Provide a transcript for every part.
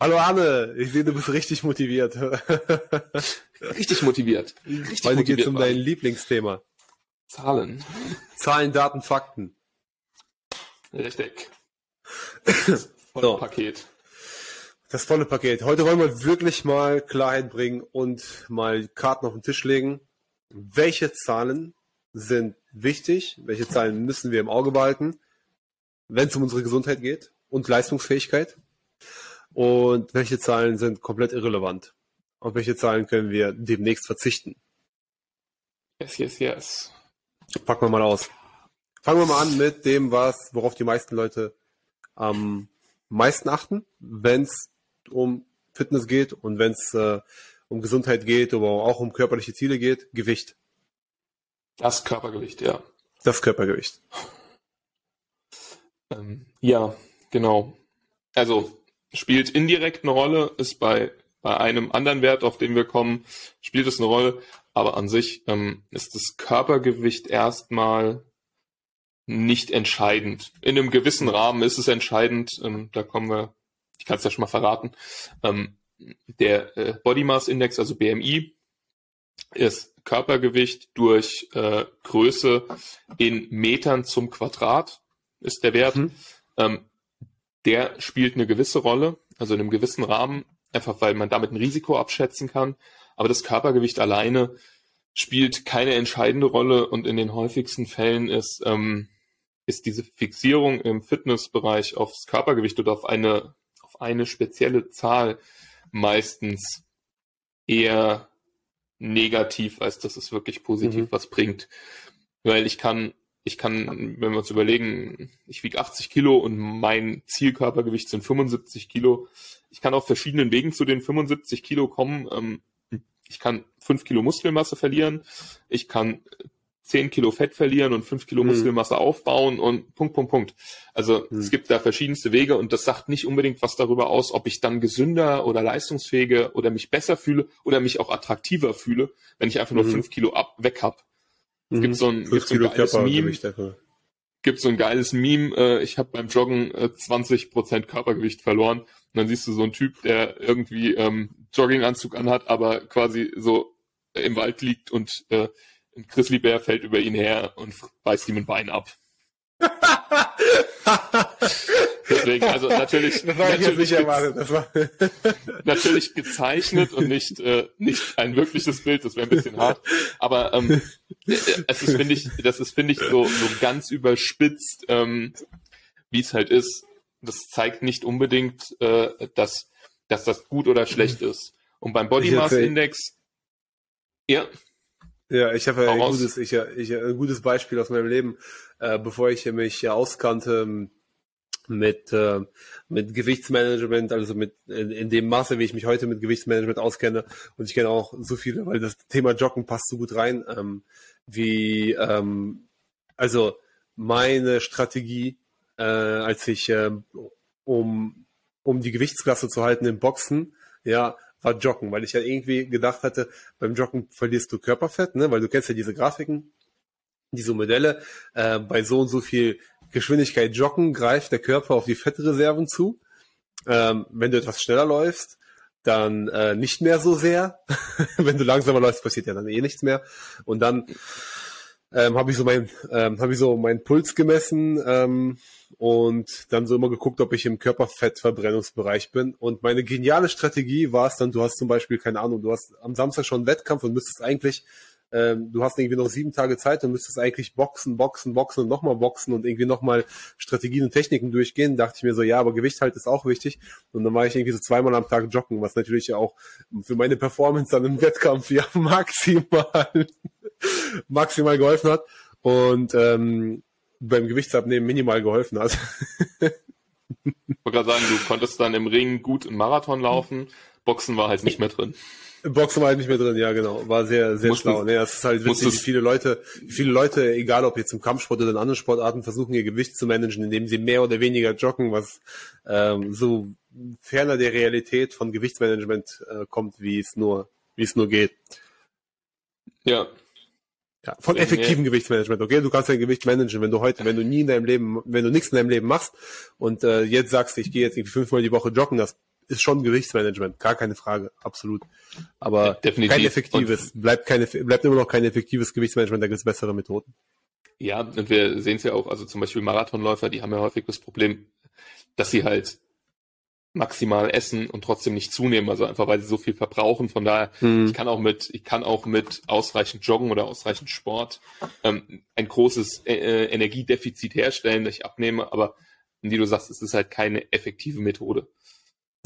Hallo Anne, ich sehe, du bist richtig motiviert. Richtig motiviert. Richtig Heute geht es um dein. Lieblingsthema. Zahlen. Zahlen, Daten, Fakten. Richtig. Volles So. Paket. Das volle Paket. Heute wollen wir wirklich mal Klarheit bringen und mal Karten auf den Tisch legen. Welche Zahlen sind wichtig? Welche Zahlen müssen wir im Auge behalten, wenn es um unsere Gesundheit geht und Leistungsfähigkeit? Und welche Zahlen sind komplett irrelevant? Auf welche Zahlen können wir demnächst verzichten? Yes, yes, yes. Packen wir mal aus. Fangen wir mal an mit dem, was, worauf die meisten Leute am meisten achten, wenn es um Fitness geht und wenn es äh, um Gesundheit geht, aber auch um körperliche Ziele geht, Gewicht. Das Körpergewicht, ja. Das Körpergewicht. Ähm, ja, genau. Also spielt indirekt eine Rolle, ist bei, bei einem anderen Wert, auf den wir kommen, spielt es eine Rolle, aber an sich ähm, ist das Körpergewicht erstmal nicht entscheidend. In einem gewissen Rahmen ist es entscheidend, ähm, da kommen wir, ich kann es ja schon mal verraten, ähm, der äh, Body Mass Index, also BMI, ist Körpergewicht durch äh, Größe in Metern zum Quadrat, ist der Wert. Mhm. Ähm, der spielt eine gewisse Rolle, also in einem gewissen Rahmen, einfach weil man damit ein Risiko abschätzen kann. Aber das Körpergewicht alleine spielt keine entscheidende Rolle und in den häufigsten Fällen ist, ähm, ist diese Fixierung im Fitnessbereich aufs Körpergewicht oder auf eine, auf eine spezielle Zahl meistens eher negativ, als dass es wirklich positiv Mhm. was bringt. Weil ich kann, ich kann, wenn wir uns überlegen, ich wiege 80 Kilo und mein Zielkörpergewicht sind 75 Kilo. Ich kann auf verschiedenen Wegen zu den 75 Kilo kommen. Ähm, ich kann 5 Kilo Muskelmasse verlieren. Ich kann 10 Kilo Fett verlieren und 5 Kilo Mhm. Muskelmasse aufbauen und Punkt, Punkt, Punkt. Also Mhm. es gibt da verschiedenste Wege und das sagt nicht unbedingt was darüber aus, ob ich dann gesünder oder leistungsfähiger oder mich besser fühle oder mich auch attraktiver fühle, wenn ich einfach nur Mhm. 5 Kilo ab, weg hab. Es gibt so ein, gibt so ein geiles Meme, Körpergewicht einfach. gibt so ein geiles Meme, äh, ich habe beim Joggen äh, 20% Körpergewicht verloren. Und dann siehst du so einen Typ, der irgendwie ähm, Jogginganzug anhat, aber quasi so äh, im Wald liegt und äh, ein Grizzlybär fällt über ihn her und beißt ihm ein Bein ab. Deswegen, also natürlich, Das war natürlich, war natürlich gezeichnet und nicht, äh, nicht ein wirkliches Bild, das wäre ein bisschen hart. Aber ähm, äh, es ist, finde ich, das ist, finde ich, so, so ganz überspitzt, ähm, wie es halt ist. Das zeigt nicht unbedingt, äh, dass, dass das gut oder schlecht ist. Und beim Body Mass Index, ja, Ja, ich habe Hau ein gutes, ich, ich, ein gutes Beispiel aus meinem Leben, äh, bevor ich mich äh, auskannte ähm, mit, äh, mit Gewichtsmanagement, also mit in, in dem Maße, wie ich mich heute mit Gewichtsmanagement auskenne. Und ich kenne auch so viele, weil das Thema Joggen passt so gut rein, ähm, wie ähm, also meine Strategie, äh, als ich ähm, um, um die Gewichtsklasse zu halten im Boxen, ja, war Joggen, weil ich ja irgendwie gedacht hatte, beim Joggen verlierst du Körperfett, ne? weil du kennst ja diese Grafiken, diese Modelle. Äh, bei so und so viel Geschwindigkeit joggen greift der Körper auf die Fettreserven zu. Ähm, wenn du etwas schneller läufst, dann äh, nicht mehr so sehr. wenn du langsamer läufst, passiert ja dann eh nichts mehr. Und dann ähm, habe ich so mein, ähm, habe ich so meinen Puls gemessen ähm, und dann so immer geguckt, ob ich im Körperfettverbrennungsbereich bin. Und meine geniale Strategie war es dann, du hast zum Beispiel, keine Ahnung, du hast am Samstag schon einen Wettkampf und müsstest eigentlich, ähm, du hast irgendwie noch sieben Tage Zeit und müsstest eigentlich boxen, boxen, boxen und nochmal boxen und irgendwie nochmal Strategien und Techniken durchgehen. Dachte ich mir so, ja, aber Gewicht halt ist auch wichtig. Und dann war ich irgendwie so zweimal am Tag joggen, was natürlich auch für meine Performance dann im Wettkampf ja maximal, maximal geholfen hat. Und ähm, beim Gewichtsabnehmen minimal geholfen hat. ich wollte gerade sagen, du konntest dann im Ring gut einen Marathon laufen, Boxen war halt nicht mehr drin. Boxen war halt nicht mehr drin, ja genau. War sehr, sehr Musstest- schlau. Ne, das ist halt witzig, wie viele Leute, wie viele Leute, egal ob jetzt im Kampfsport oder in anderen Sportarten, versuchen ihr Gewicht zu managen, indem sie mehr oder weniger joggen, was ähm, so ferner der Realität von Gewichtsmanagement äh, kommt, wie es nur, wie es nur geht. Ja, Ja, von Nee. effektivem Gewichtsmanagement, okay? Du kannst dein Gewicht managen, wenn du heute, wenn du nie in deinem Leben, wenn du nichts in deinem Leben machst und äh, jetzt sagst, ich gehe jetzt irgendwie fünfmal die Woche joggen, das ist schon Gewichtsmanagement, gar keine Frage, absolut. Aber Definitiv. kein effektives, bleibt keine, bleibt immer noch kein effektives Gewichtsmanagement, da gibt es bessere Methoden. Ja, und wir sehen es ja auch, also zum Beispiel Marathonläufer, die haben ja häufig das Problem, dass sie halt maximal essen und trotzdem nicht zunehmen, also einfach weil sie so viel verbrauchen. Von daher, Mhm. ich kann auch mit, ich kann auch mit ausreichend Joggen oder ausreichend Sport ähm, ein großes äh, Energiedefizit herstellen, dass ich abnehme, aber wie du sagst, es ist halt keine effektive Methode.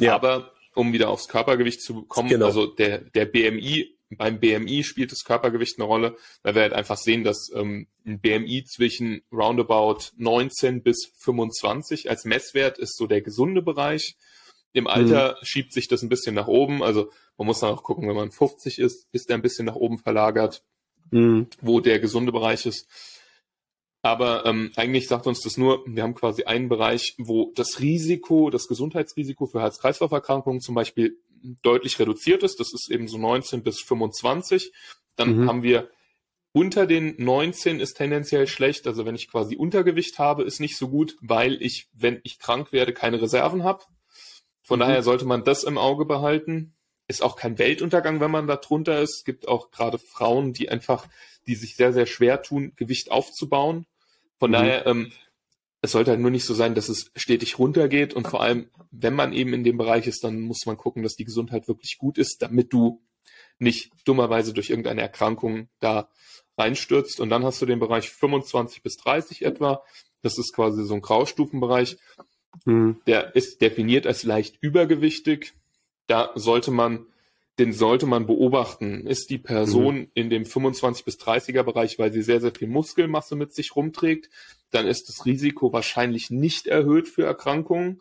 Ja. Aber um wieder aufs Körpergewicht zu kommen, Genau. also der, der BMI, beim BMI spielt das Körpergewicht eine Rolle, weil wir halt einfach sehen, dass ähm, ein BMI zwischen roundabout 19 bis 25 als Messwert ist so der gesunde Bereich. Im Alter schiebt sich das ein bisschen nach oben. Also man muss dann auch gucken, wenn man 50 ist, ist der ein bisschen nach oben verlagert Mhm. wo der gesunde Bereich ist. Aber ähm, eigentlich sagt uns das nur, wir haben quasi einen Bereich, wo das Risiko, das Gesundheitsrisiko für Herz-Kreislauf-Erkrankungen zum Beispiel deutlich reduziert ist. Das ist eben so 19 bis 25. Dann Mhm. haben wir unter den 19 ist tendenziell schlecht. Also wenn ich quasi Untergewicht habe, ist nicht so gut, weil ich, wenn ich krank werde, keine Reserven habe. Von Mhm. daher sollte man das im Auge behalten. Ist auch kein Weltuntergang, wenn man da drunter ist. Es gibt auch gerade Frauen, die einfach, die sich sehr, sehr schwer tun, Gewicht aufzubauen. Von Mhm. daher, ähm, es sollte halt nur nicht so sein, dass es stetig runtergeht. Und vor allem, wenn man eben in dem Bereich ist, dann muss man gucken, dass die Gesundheit wirklich gut ist, damit du nicht dummerweise durch irgendeine Erkrankung da reinstürzt. Und dann hast du den Bereich 25 bis 30 etwa. Das ist quasi so ein Graustufenbereich. Mhm. Der ist definiert als leicht übergewichtig. Da sollte man, den sollte man beobachten. Ist die Person in dem 25 bis 30er Bereich, weil sie sehr, sehr viel Muskelmasse mit sich rumträgt, dann ist das Risiko wahrscheinlich nicht erhöht für Erkrankungen.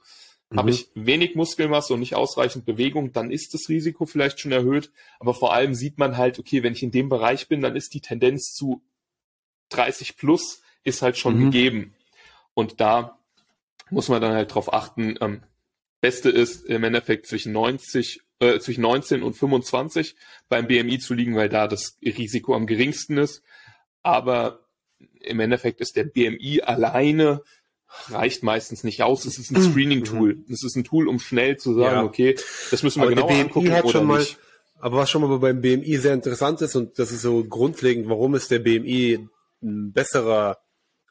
Habe Mhm. ich wenig Muskelmasse und nicht ausreichend Bewegung, dann ist das Risiko vielleicht schon erhöht. Aber vor allem sieht man halt, okay, wenn ich in dem Bereich bin, dann ist die Tendenz zu 30 plus ist halt schon Mhm. gegeben. Und da muss man dann halt drauf achten. Ähm, Beste ist im Endeffekt zwischen 90, äh, zwischen 19 und 25 beim BMI zu liegen, weil da das Risiko am geringsten ist. Aber im Endeffekt ist der BMI alleine reicht meistens nicht aus. Es ist ein Screening-Tool. Es ist ein Tool, um schnell zu sagen, Ja. okay, das müssen wir Aber BMI angucken oder mal, nicht. aber was schon mal beim BMI sehr interessant ist und das ist so grundlegend, warum ist der BMI ein besserer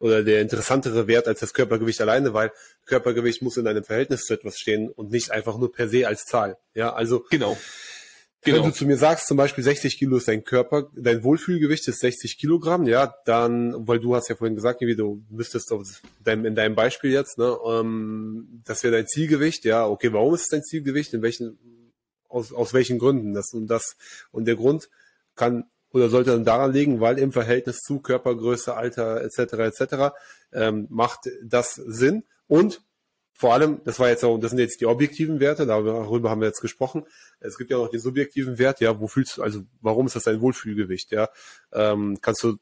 oder der interessantere Wert als das Körpergewicht alleine, weil Körpergewicht muss in einem Verhältnis zu etwas stehen und nicht einfach nur per se als Zahl. Ja, also Genau. Wenn Genau. du zu mir sagst, zum Beispiel 60 Kilo ist dein Körper, dein Wohlfühlgewicht ist 60 Kilogramm, ja, dann, weil du hast ja vorhin gesagt, wie du müsstest auf deinem, in deinem Beispiel jetzt, ne, ähm, das wäre dein Zielgewicht, ja, okay, warum ist es dein Zielgewicht, in welchen, aus, aus welchen Gründen, das und das, und der Grund kann oder sollte dann daran liegen, weil im Verhältnis zu Körpergröße, Alter etc. etc. Ähm, macht das Sinn und vor allem, das war jetzt auch, das sind jetzt die objektiven Werte, darüber haben wir jetzt gesprochen. Es gibt ja noch den subjektiven Wert, ja, wo fühlst du, also warum ist das dein Wohlfühlgewicht, ja? Ähm, kannst du,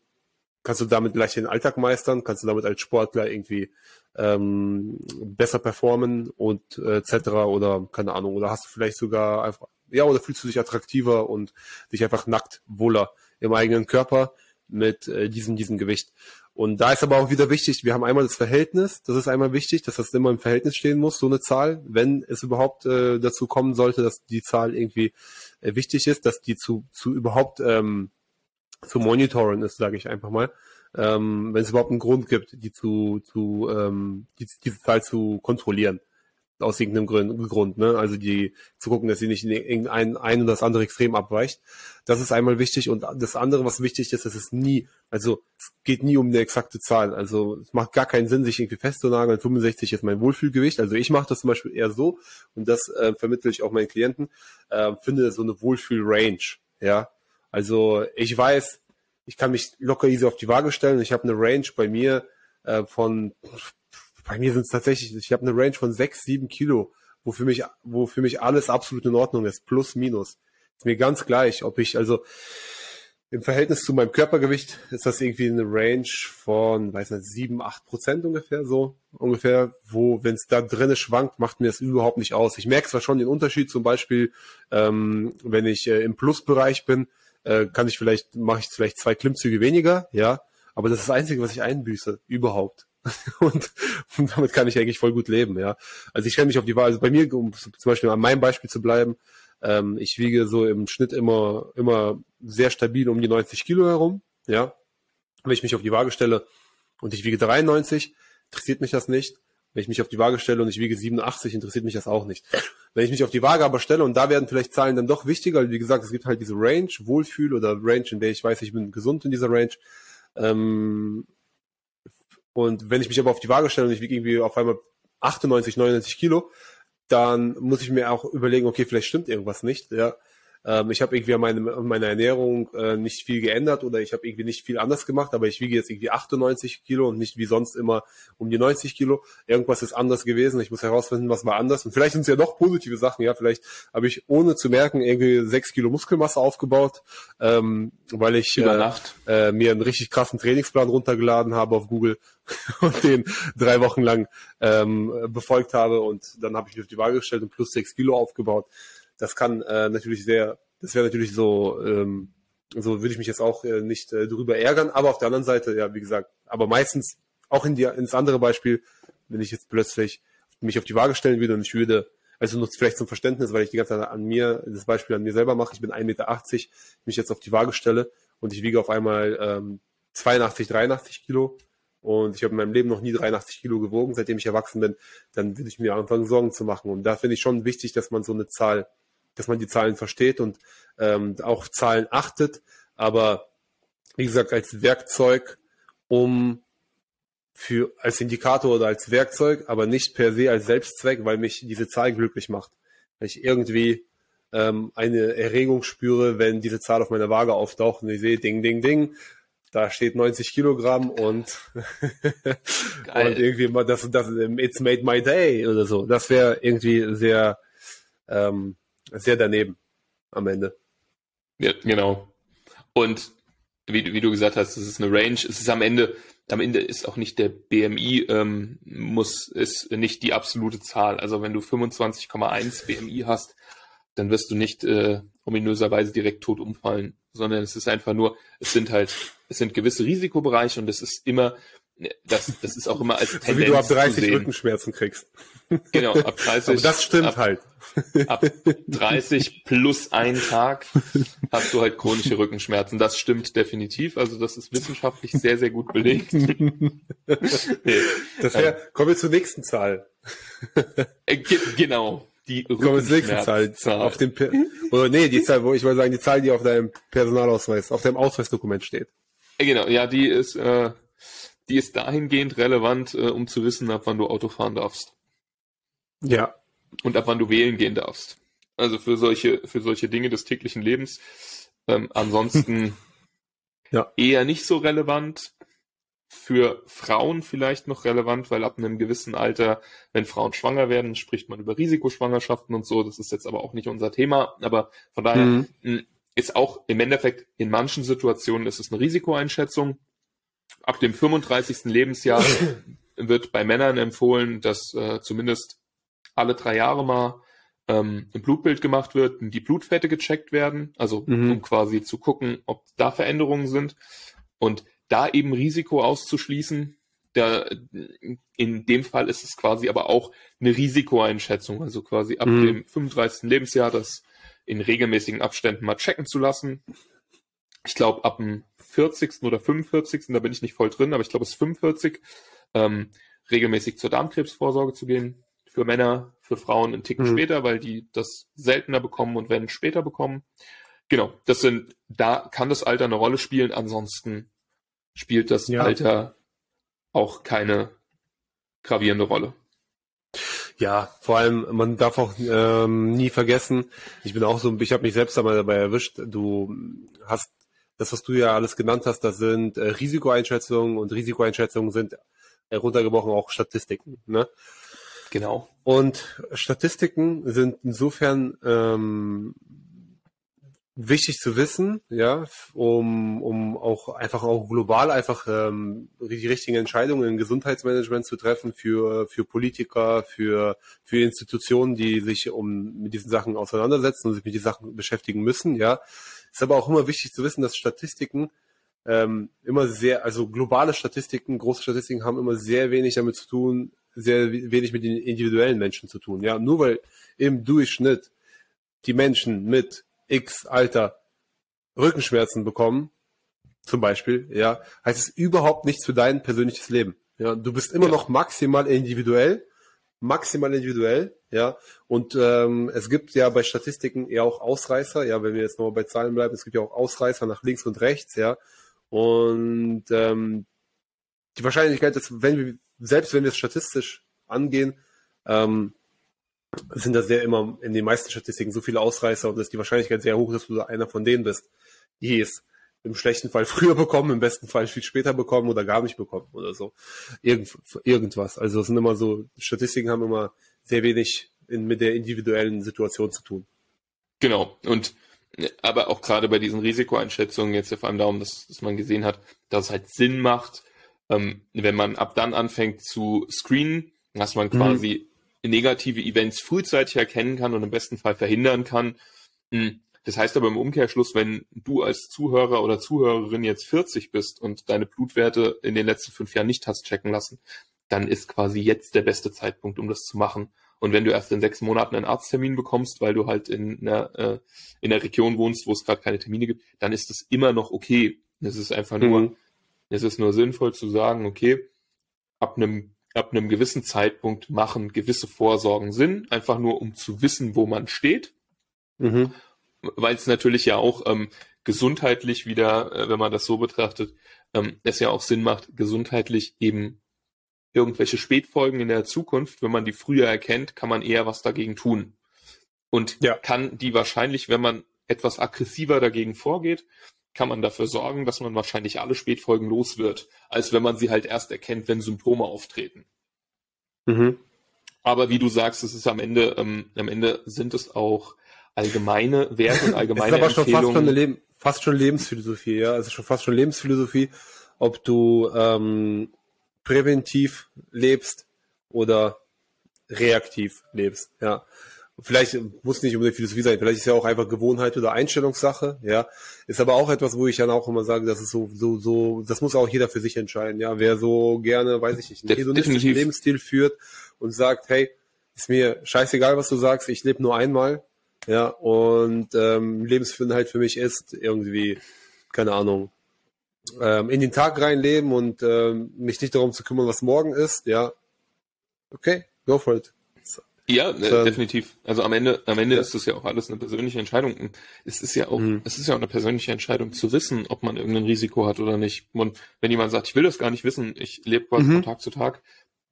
kannst du damit gleich den Alltag meistern, kannst du damit als Sportler irgendwie ähm, besser performen und äh, etc. oder keine Ahnung, oder hast du vielleicht sogar einfach, ja, oder fühlst du dich attraktiver und dich einfach nackt wohler im eigenen Körper mit äh, diesem, diesem Gewicht. Und da ist aber auch wieder wichtig, wir haben einmal das Verhältnis, das ist einmal wichtig, dass das immer im Verhältnis stehen muss, so eine Zahl, wenn es überhaupt äh, dazu kommen sollte, dass die Zahl irgendwie äh, wichtig ist, dass die zu, zu überhaupt ähm, zu monitoren ist, sage ich einfach mal. Ähm, wenn es überhaupt einen Grund gibt, die zu, zu ähm, die, diese Zahl zu kontrollieren. Aus irgendeinem Grund, Grund, ne? Also die zu gucken, dass sie nicht in irgendein ein oder das andere Extrem abweicht. Das ist einmal wichtig. Und das andere, was wichtig ist, dass es nie, also es geht nie um eine exakte Zahl. Also es macht gar keinen Sinn, sich irgendwie festzunageln. 65 ist mein Wohlfühlgewicht. Also ich mache das zum Beispiel eher so und das äh, vermittle ich auch meinen Klienten. Äh, finde so eine Wohlfühl-Range. Ja, also ich weiß, ich kann mich locker easy auf die Waage stellen. Ich habe eine Range bei mir äh, von, bei mir sind es tatsächlich, ich habe eine Range von sechs, sieben Kilo, wo für mich, wo für mich alles absolut in Ordnung ist, plus minus. Ist mir ganz gleich, ob ich, also im Verhältnis zu meinem Körpergewicht ist das irgendwie eine Range von, weiß nicht, sieben, acht Prozent ungefähr so, ungefähr, wo, wenn es da drinne schwankt, macht mir das überhaupt nicht aus. Ich merke zwar schon den Unterschied, zum Beispiel, ähm, wenn ich äh, im Plusbereich bin, äh, kann ich vielleicht, mache ich vielleicht zwei Klimmzüge weniger, ja, aber das ist das Einzige, was ich einbüße, überhaupt. Und, und damit kann ich eigentlich voll gut leben, ja. Also ich stelle mich auf die Waage, also bei mir, um zum Beispiel an meinem Beispiel zu bleiben, ähm, ich wiege so im Schnitt immer, immer sehr stabil um die 90 Kilo herum, ja. Wenn ich mich auf die Waage stelle und ich wiege 93, interessiert mich das nicht. Wenn ich mich auf die Waage stelle und ich wiege 87, interessiert mich das auch nicht. Wenn ich mich auf die Waage aber stelle und da werden vielleicht Zahlen dann doch wichtiger, wie gesagt, es gibt halt diese Range, Wohlfühl oder Range, in der ich weiß, ich bin gesund in dieser Range. Ähm, und wenn ich mich aber auf die Waage stelle und ich wiege irgendwie auf einmal 98, 99 Kilo, dann muss ich mir auch überlegen, okay, vielleicht stimmt irgendwas nicht, ja. Ähm, ich habe irgendwie an, meine, an meiner Ernährung äh, nicht viel geändert oder ich habe irgendwie nicht viel anders gemacht, aber ich wiege jetzt irgendwie 98 Kilo und nicht wie sonst immer um die 90 Kilo. Irgendwas ist anders gewesen. Ich muss herausfinden, was war anders. Und vielleicht sind es ja doch positive Sachen. Ja, vielleicht habe ich ohne zu merken irgendwie sechs Kilo Muskelmasse aufgebaut, ähm, weil ich äh, äh, mir einen richtig krassen Trainingsplan runtergeladen habe auf Google und den drei Wochen lang ähm, befolgt habe und dann habe ich mich auf die Waage gestellt und plus sechs Kilo aufgebaut. Das kann äh, natürlich sehr, das wäre natürlich so, ähm, so würde ich mich jetzt auch äh, nicht äh, drüber ärgern, aber auf der anderen Seite, ja, wie gesagt, aber meistens auch in die, ins andere Beispiel, wenn ich jetzt plötzlich mich auf die Waage stellen würde und ich würde, also nur vielleicht zum Verständnis, weil ich die ganze Zeit an mir, das Beispiel an mir selber mache, ich bin 1,80 Meter, mich jetzt auf die Waage stelle und ich wiege auf einmal ähm, 82, 83 Kilo und ich habe in meinem Leben noch nie 83 Kilo gewogen, seitdem ich erwachsen bin, dann würde ich mir anfangen, Sorgen zu machen. Und da finde ich schon wichtig, dass man so eine Zahl dass man die Zahlen versteht und ähm, auch Zahlen achtet, aber wie gesagt, als Werkzeug, um für als Indikator oder als Werkzeug, aber nicht per se als Selbstzweck, weil mich diese Zahl glücklich macht. Weil ich irgendwie ähm, eine Erregung spüre, wenn diese Zahl auf meiner Waage auftaucht und ich sehe, ding, ding, ding, da steht 90 Kilogramm und, und irgendwie mal das, das, it's made my day oder so. Das wäre irgendwie sehr, ähm, sehr daneben am Ende. Ja, genau. Und wie, wie du gesagt hast, es ist eine Range. Es ist am Ende, am Ende ist auch nicht der BMI, ähm, muss, ist nicht die absolute Zahl. Also wenn du 25,1 BMI hast, dann wirst du nicht äh, ominöserweise direkt tot umfallen, sondern es ist einfach nur, es sind halt, es sind gewisse Risikobereiche und es ist immer, das, das ist auch immer als Tendenz so wie du ab 30 Rückenschmerzen kriegst. Genau, ab 30. Aber das stimmt ab, halt. Ab 30 plus ein Tag hast du halt chronische Rückenschmerzen. Das stimmt definitiv. Also das ist wissenschaftlich sehr, sehr gut belegt. nee. Das wär, kommen wir zur nächsten Zahl. Äh, genau. Die kommen wir zur nächsten Zahl. Auf dem, oder nee, die Zahl, wo ich mal sagen, die Zahl, die auf deinem Personalausweis, auf deinem Ausweisdokument steht. Äh, genau, ja, die ist, äh, die ist dahingehend relevant, äh, um zu wissen, ab wann du Auto fahren darfst. Ja. Und ab wann du wählen gehen darfst. Also für solche, für solche Dinge des täglichen Lebens. Ähm, ansonsten ja. eher nicht so relevant. Für Frauen vielleicht noch relevant, weil ab einem gewissen Alter, wenn Frauen schwanger werden, spricht man über Risikoschwangerschaften und so. Das ist jetzt aber auch nicht unser Thema. Aber von daher mhm. ist auch im Endeffekt in manchen Situationen ist es eine Risikoeinschätzung. Ab dem 35. Lebensjahr wird bei Männern empfohlen, dass äh, zumindest alle drei Jahre mal ähm, ein Blutbild gemacht wird, die Blutfette gecheckt werden, also mhm. um quasi zu gucken, ob da Veränderungen sind und da eben Risiko auszuschließen. Da, in dem Fall ist es quasi aber auch eine Risikoeinschätzung, also quasi ab mhm. dem 35. Lebensjahr das in regelmäßigen Abständen mal checken zu lassen. Ich glaube, ab dem 40. oder 45. da bin ich nicht voll drin, aber ich glaube, es ist 45, ähm, regelmäßig zur Darmkrebsvorsorge zu gehen für Männer, für Frauen einen Ticken mhm. später, weil die das seltener bekommen und wenn später bekommen. Genau, das sind, da kann das Alter eine Rolle spielen, ansonsten spielt das ja. Alter auch keine gravierende Rolle. Ja, vor allem, man darf auch ähm, nie vergessen, ich bin auch so, ich habe mich selbst einmal dabei erwischt, du hast das, was du ja alles genannt hast, das sind äh, Risikoeinschätzungen und Risikoeinschätzungen sind heruntergebrochen auch Statistiken. Ne? Genau. Und Statistiken sind insofern ähm, wichtig zu wissen, ja, um, um auch einfach auch global einfach ähm, die richtigen Entscheidungen im Gesundheitsmanagement zu treffen für, für Politiker, für, für Institutionen, die sich um mit diesen Sachen auseinandersetzen und sich mit diesen Sachen beschäftigen müssen, ja. Ist aber auch immer wichtig zu wissen, dass Statistiken ähm, immer sehr, also globale Statistiken, große Statistiken haben immer sehr wenig damit zu tun, sehr wenig mit den individuellen Menschen zu tun. Ja, nur weil im Durchschnitt die Menschen mit X Alter Rückenschmerzen bekommen, zum Beispiel, ja, heißt es überhaupt nichts für dein persönliches Leben. Ja, du bist immer ja. noch maximal individuell, maximal individuell, ja. Und ähm, es gibt ja bei Statistiken eher auch Ausreißer, ja, wenn wir jetzt nochmal bei Zahlen bleiben, es gibt ja auch Ausreißer nach links und rechts, ja. Und ähm, die Wahrscheinlichkeit, dass wenn wir, selbst wenn wir es statistisch angehen, ähm, sind da sehr immer in den meisten Statistiken so viele Ausreißer und ist die Wahrscheinlichkeit sehr hoch, dass du einer von denen bist. Yes. Im schlechten Fall früher bekommen, im besten Fall viel später bekommen oder gar nicht bekommen oder so. Irgend, irgendwas. Also es sind immer so, Statistiken haben immer sehr wenig in, mit der individuellen Situation zu tun. Genau. Und aber auch gerade bei diesen Risikoeinschätzungen jetzt vor allem darum, dass, dass man gesehen hat, dass es halt Sinn macht, ähm, wenn man ab dann anfängt zu screenen, dass man mhm. quasi mhm. negative Events frühzeitig erkennen kann und im besten Fall verhindern kann. Hm, das heißt aber im Umkehrschluss, wenn du als Zuhörer oder Zuhörerin jetzt 40 bist und deine Blutwerte in den letzten fünf Jahren nicht hast checken lassen, dann ist quasi jetzt der beste Zeitpunkt, um das zu machen. Und wenn du erst in sechs Monaten einen Arzttermin bekommst, weil du halt in einer, äh, in einer Region wohnst, wo es gerade keine Termine gibt, dann ist das immer noch okay. Es ist einfach nur, mhm. es ist nur sinnvoll zu sagen, okay, ab einem ab einem gewissen Zeitpunkt machen gewisse Vorsorgen Sinn, einfach nur um zu wissen, wo man steht. Mhm. Weil es natürlich ja auch ähm, gesundheitlich wieder, äh, wenn man das so betrachtet, ähm, es ja auch Sinn macht, gesundheitlich eben irgendwelche Spätfolgen in der Zukunft, wenn man die früher erkennt, kann man eher was dagegen tun. Und ja. kann die wahrscheinlich, wenn man etwas aggressiver dagegen vorgeht, kann man dafür sorgen, dass man wahrscheinlich alle Spätfolgen los wird, als wenn man sie halt erst erkennt, wenn Symptome auftreten. Mhm. Aber wie du sagst, es ist am Ende, ähm, am Ende sind es auch allgemeine Werte und allgemeine es ist aber Empfehlungen. Schon fast, schon Leben, fast schon Lebensphilosophie, ja. Es ist schon fast schon Lebensphilosophie, ob du ähm, präventiv lebst oder reaktiv lebst, ja. Vielleicht muss nicht unbedingt Philosophie sein, vielleicht ist ja auch einfach Gewohnheit oder Einstellungssache, ja. Ist aber auch etwas, wo ich dann auch immer sage, das ist so, so, so, das muss auch jeder für sich entscheiden, ja. Wer so gerne, weiß ich nicht, einen hedonistischen Lebensstil führt und sagt, hey, ist mir scheißegal, was du sagst, ich lebe nur einmal, ja, und ähm, Lebensführen halt für mich ist irgendwie, keine Ahnung, ähm, in den Tag reinleben und ähm, mich nicht darum zu kümmern, was morgen ist, ja, okay, go for it. Ja, ne, so. definitiv. Also am Ende, am Ende ja. ist das ja auch alles eine persönliche Entscheidung. Es ist ja auch, mhm. es ist ja auch eine persönliche Entscheidung zu wissen, ob man irgendein Risiko hat oder nicht. Und wenn jemand sagt, ich will das gar nicht wissen, ich lebe quasi mhm. von Tag zu Tag,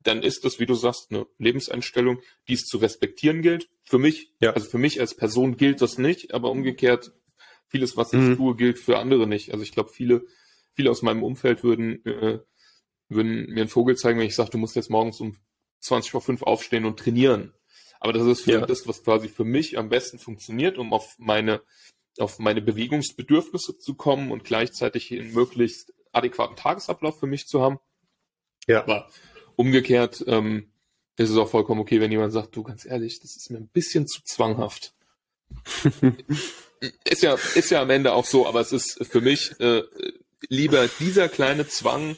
dann ist das, wie du sagst, eine Lebenseinstellung, die es zu respektieren gilt. Für mich, ja. also für mich als Person gilt das nicht, aber umgekehrt, vieles, was ich mhm. tue, gilt für andere nicht. Also ich glaube, viele viele aus meinem Umfeld würden, äh, würden mir einen Vogel zeigen, wenn ich sage, du musst jetzt morgens um 20 vor 5 aufstehen und trainieren. Aber das ist für ja. das, was quasi für mich am besten funktioniert, um auf meine, auf meine Bewegungsbedürfnisse zu kommen und gleichzeitig einen möglichst adäquaten Tagesablauf für mich zu haben. Ja. Aber umgekehrt ähm, ist es auch vollkommen okay, wenn jemand sagt, du ganz ehrlich, das ist mir ein bisschen zu zwanghaft. ist ja, ist ja am Ende auch so, aber es ist für mich äh, lieber dieser kleine Zwang,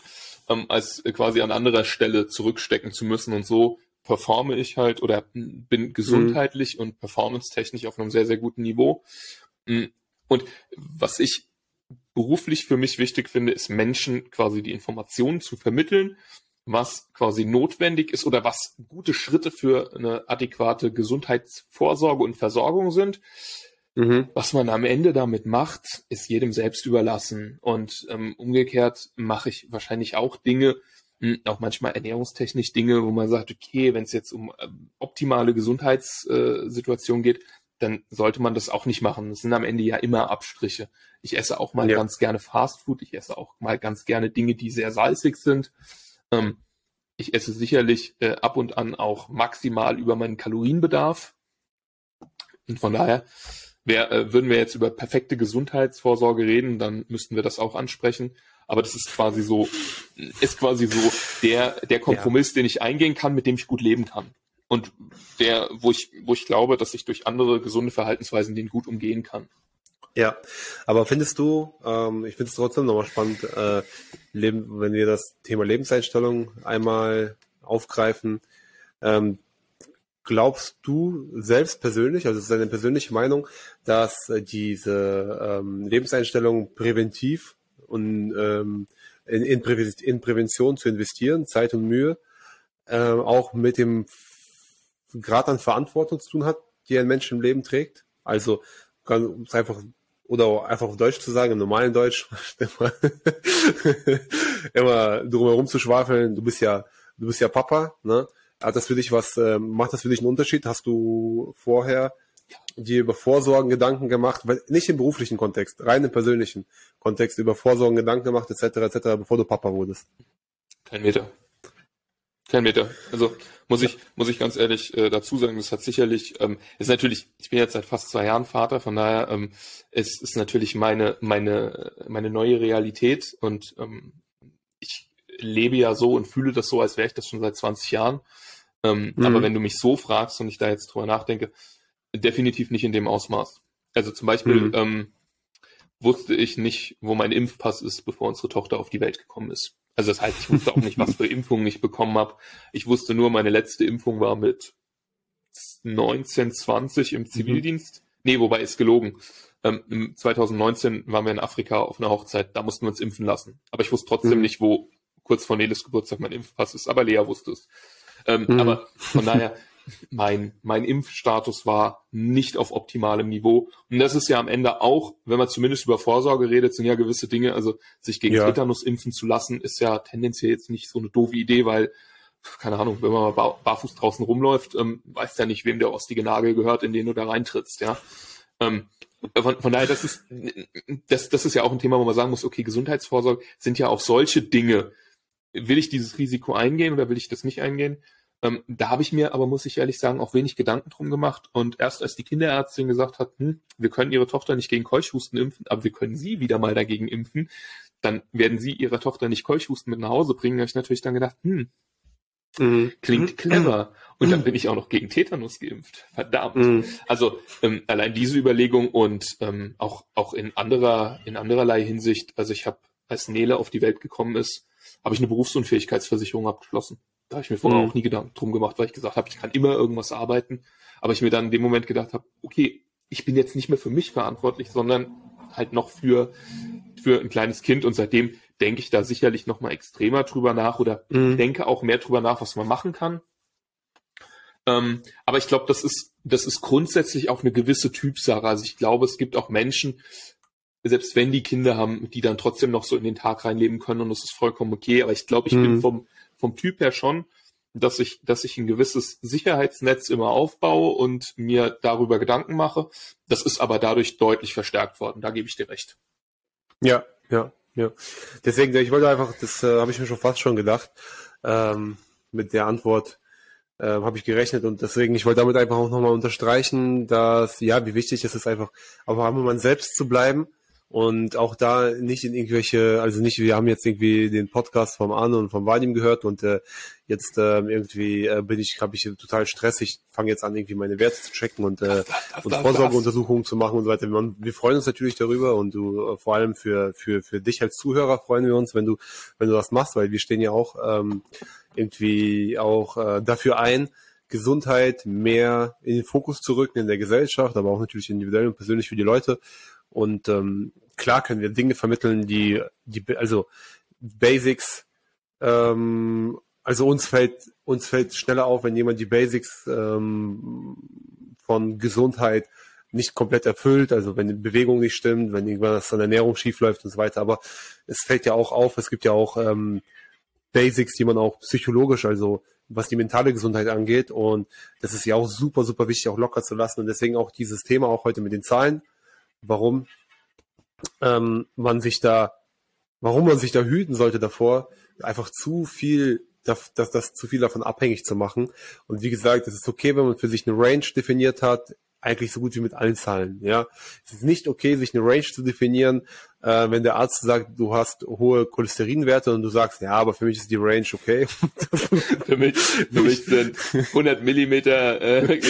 ähm, als quasi an anderer Stelle zurückstecken zu müssen. Und so performe ich halt oder bin gesundheitlich mhm. und performance-technisch auf einem sehr, sehr guten Niveau. Mm, und was ich beruflich für mich wichtig finde, ist Menschen quasi die Informationen zu vermitteln, was quasi notwendig ist oder was gute Schritte für eine adäquate Gesundheitsvorsorge und Versorgung sind, Mhm. Was man am Ende damit macht, ist jedem selbst überlassen. Und ähm, umgekehrt mache ich wahrscheinlich auch Dinge, hm, auch manchmal ernährungstechnisch Dinge, wo man sagt, okay, wenn es jetzt um äh, optimale Gesundheitssituation äh, geht, dann sollte man das auch nicht machen. Das sind am Ende ja immer Abstriche. Ich esse auch mal ja. ganz gerne Fastfood. Ich esse auch mal ganz gerne Dinge, die sehr salzig sind. Ähm, ich esse sicherlich äh, ab und an auch maximal über meinen Kalorienbedarf. Und von daher Wär, äh, würden wir jetzt über perfekte Gesundheitsvorsorge reden, dann müssten wir das auch ansprechen. Aber das ist quasi so, ist quasi so der, der Kompromiss, ja. den ich eingehen kann, mit dem ich gut leben kann. Und der, wo ich, wo ich glaube, dass ich durch andere gesunde Verhaltensweisen den gut umgehen kann. Ja, aber findest du, ähm, ich finde es trotzdem nochmal spannend, äh, Leben, wenn wir das Thema Lebenseinstellung einmal aufgreifen, ähm, glaubst du selbst persönlich, also es deine persönliche Meinung, dass äh, diese ähm, Lebenseinstellung präventiv und ähm, in, in, Prä in, Prävention zu investieren, Zeit und Mühe, äh, auch mit dem Grad an Verantwortung zu tun hat, die ein Mensch im Leben trägt? Also es einfach oder einfach auf Deutsch zu sagen, im normalen Deutsch, immer, immer drumherum zu schwafeln, du bist ja, du bist ja Papa, ne? Hat das für dich was, äh, macht das für dich einen Unterschied? Hast du vorher dir über Vorsorgen Gedanken gemacht, nicht im beruflichen Kontext, rein im persönlichen Kontext, über Vorsorgen Gedanken gemacht, etc., etc., bevor du Papa wurdest? Kein Meter. Kein Meter. Also muss ich muss ich ganz ehrlich äh, dazu sagen, das hat sicherlich ähm, ist natürlich. Ich bin jetzt seit fast zwei Jahren Vater, von daher ähm, es ist natürlich meine meine meine neue Realität und ähm, ich lebe ja so und fühle das so, als wäre ich das schon seit 20 Jahren. Ähm, mhm. Aber wenn du mich so fragst und ich da jetzt drüber nachdenke, definitiv nicht in dem Ausmaß. Also zum Beispiel mhm. ähm, wusste ich nicht, wo mein Impfpass ist, bevor unsere Tochter auf die Welt gekommen ist. Also das heißt, ich wusste auch nicht, was für Impfungen ich bekommen habe. Ich wusste nur, meine letzte Impfung war mit 1920 im mhm. Zivildienst. Mhm. Nee, wobei ist gelogen. Ähm, 2019 waren wir in Afrika auf einer Hochzeit, da mussten wir uns impfen lassen. Aber ich wusste trotzdem mhm. nicht, wo kurz vor Neles Geburtstag mein Impfpass ist. Aber Lea wusste es. Ähm, mhm. Aber von daher, mein, mein Impfstatus war nicht auf optimalem Niveau. Und das ist ja am Ende auch, wenn man zumindest über Vorsorge redet, sind ja gewisse Dinge, also sich gegen ja. Tetanus impfen zu lassen, ist ja tendenziell jetzt nicht so eine doofe Idee, weil, keine Ahnung, wenn man mal barfuß draußen rumläuft, ähm, weiß ja nicht, wem der ostige Nagel gehört, in den du da reintrittst, ja. Ähm, von, von daher, das ist, das, das ist ja auch ein Thema, wo man sagen muss, okay, Gesundheitsvorsorge sind ja auch solche Dinge. Will ich dieses Risiko eingehen oder will ich das nicht eingehen? Ähm, da habe ich mir aber, muss ich ehrlich sagen, auch wenig Gedanken drum gemacht. Und erst als die Kinderärztin gesagt hat, hm, wir können ihre Tochter nicht gegen Keuchhusten impfen, aber wir können sie wieder mal dagegen impfen, dann werden sie ihrer Tochter nicht Keuchhusten mit nach Hause bringen. Da habe ich natürlich dann gedacht, hm, mhm. klingt clever. Und dann bin ich auch noch gegen Tetanus geimpft. Verdammt. Mhm. Also ähm, allein diese Überlegung und ähm, auch, auch in anderer, in andererlei Hinsicht, also ich habe, als Nele auf die Welt gekommen ist, habe ich eine Berufsunfähigkeitsversicherung abgeschlossen. Da habe ich mir vorher mhm. auch nie Gedanken drum gemacht, weil ich gesagt habe, ich kann immer irgendwas arbeiten. Aber ich mir dann in dem Moment gedacht habe, okay, ich bin jetzt nicht mehr für mich verantwortlich, sondern halt noch für, für ein kleines Kind. Und seitdem denke ich da sicherlich noch mal extremer drüber nach oder mhm. denke auch mehr drüber nach, was man machen kann. Ähm, aber ich glaube, das ist, das ist grundsätzlich auch eine gewisse Typsache. Also ich glaube, es gibt auch Menschen, selbst wenn die Kinder haben, die dann trotzdem noch so in den Tag reinleben können und das ist vollkommen okay. Aber ich glaube, ich mhm. bin vom, vom Typ her schon, dass ich, dass ich ein gewisses Sicherheitsnetz immer aufbaue und mir darüber Gedanken mache. Das ist aber dadurch deutlich verstärkt worden. Da gebe ich dir recht. Ja, ja, ja. Deswegen, ich wollte einfach, das äh, habe ich mir schon fast schon gedacht, ähm, mit der Antwort äh, habe ich gerechnet und deswegen, ich wollte damit einfach auch nochmal unterstreichen, dass, ja, wie wichtig es ist einfach, aber einmal man selbst zu bleiben und auch da nicht in irgendwelche, also nicht, wir haben jetzt irgendwie den Podcast vom Arne und vom Vadim gehört und äh, jetzt äh, irgendwie äh, bin ich, habe ich total Stress. Ich fange jetzt an, irgendwie meine Werte zu checken und, äh, und Vorsorgeuntersuchungen zu machen und so weiter. Wir, wir freuen uns natürlich darüber und du äh, vor allem für, für, für dich als Zuhörer freuen wir uns, wenn du, wenn du das machst, weil wir stehen ja auch ähm, irgendwie auch äh, dafür ein, Gesundheit mehr in den Fokus zu rücken in der Gesellschaft, aber auch natürlich individuell und persönlich für die Leute. Und ähm, klar können wir Dinge vermitteln, die, die also Basics, ähm, also uns fällt, uns fällt schneller auf, wenn jemand die Basics ähm, von Gesundheit nicht komplett erfüllt, also wenn die Bewegung nicht stimmt, wenn irgendwas an Ernährung schief läuft und so weiter. Aber es fällt ja auch auf, es gibt ja auch ähm, Basics, die man auch psychologisch, also was die mentale Gesundheit angeht. Und das ist ja auch super, super wichtig, auch locker zu lassen. Und deswegen auch dieses Thema auch heute mit den Zahlen warum ähm, man sich da, warum man sich da hüten sollte davor, einfach zu viel, das, das, das zu viel davon abhängig zu machen. Und wie gesagt, es ist okay, wenn man für sich eine Range definiert hat, eigentlich so gut wie mit allen Zahlen. Ja, es ist nicht okay, sich eine Range zu definieren, äh, wenn der Arzt sagt, du hast hohe Cholesterinwerte und du sagst, ja, aber für mich ist die Range okay. für mich, für mich sind 100 Millimeter, äh,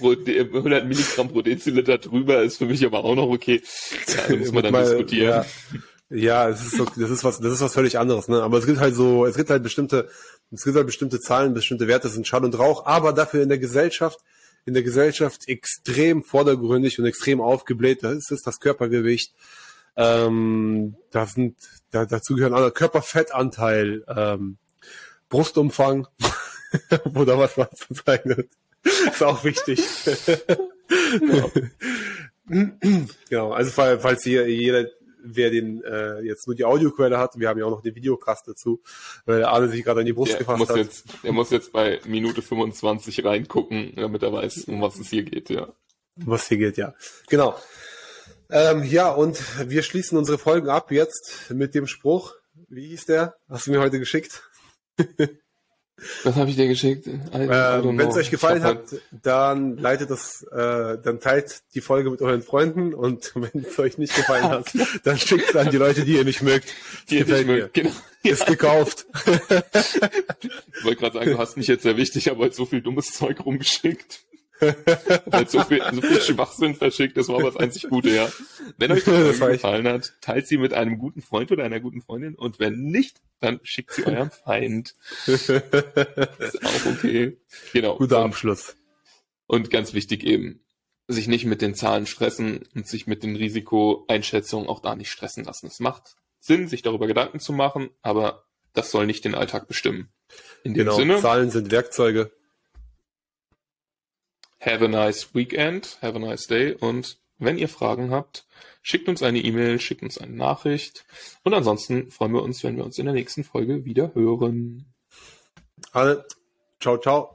100 Milligramm pro Deziliter drüber ist für mich aber auch noch okay. Ja, da muss man dann mal, diskutieren. Ja. Ja, es ist das ist was, das ist was völlig anderes, ne? Aber es gibt halt so, es gibt halt bestimmte, es gibt halt bestimmte Zahlen, bestimmte Werte sind Schall und Rauch, aber dafür in der Gesellschaft in der Gesellschaft extrem vordergründig und extrem aufgebläht. Das ist das Körpergewicht. Ähm, da sind, da, dazu gehören alle Körperfettanteil, ähm, Brustumfang, da was was zu zeigen ist auch wichtig. genau. genau, also falls hier jeder wer den äh, jetzt nur die Audioquelle hat, wir haben ja auch noch den Videocast dazu, weil der Arne sich gerade an die Brust der gefasst muss hat. Jetzt, er muss jetzt bei Minute 25 reingucken, damit er weiß, um was es hier geht, ja. Um was hier geht, ja. Genau. Ähm, ja, und wir schließen unsere Folgen ab jetzt mit dem Spruch. Wie hieß der? Hast du mir heute geschickt? Was habe ich dir geschickt? Ähm, Wenn es euch gefallen hat, dann leitet das, äh, dann teilt die Folge mit euren Freunden und wenn es euch nicht gefallen hat, dann schickt es an die Leute, die ihr nicht mögt. Die ihr nicht mögt, genau. Ist gekauft. ich wollte gerade sagen, du hast mich jetzt sehr wichtig, aber so viel dummes Zeug rumgeschickt. Weil so viel, so viel Schwachsinn verschickt, das war aber das einzig Gute, ja. Wenn euch die Folge gefallen hat, teilt sie mit einem guten Freund oder einer guten Freundin und wenn nicht, dann schickt sie eurem Feind. ist auch okay. Genau. Guter Abschluss. Und ganz wichtig eben, sich nicht mit den Zahlen stressen und sich mit den Risikoeinschätzungen auch da nicht stressen lassen. Es macht Sinn, sich darüber Gedanken zu machen, aber das soll nicht den Alltag bestimmen. In dem genau, Sinne. Zahlen sind Werkzeuge. Have a nice weekend, have a nice day und wenn ihr Fragen habt, schickt uns eine E-Mail, schickt uns eine Nachricht und ansonsten freuen wir uns, wenn wir uns in der nächsten Folge wieder hören. Alle, ciao, ciao.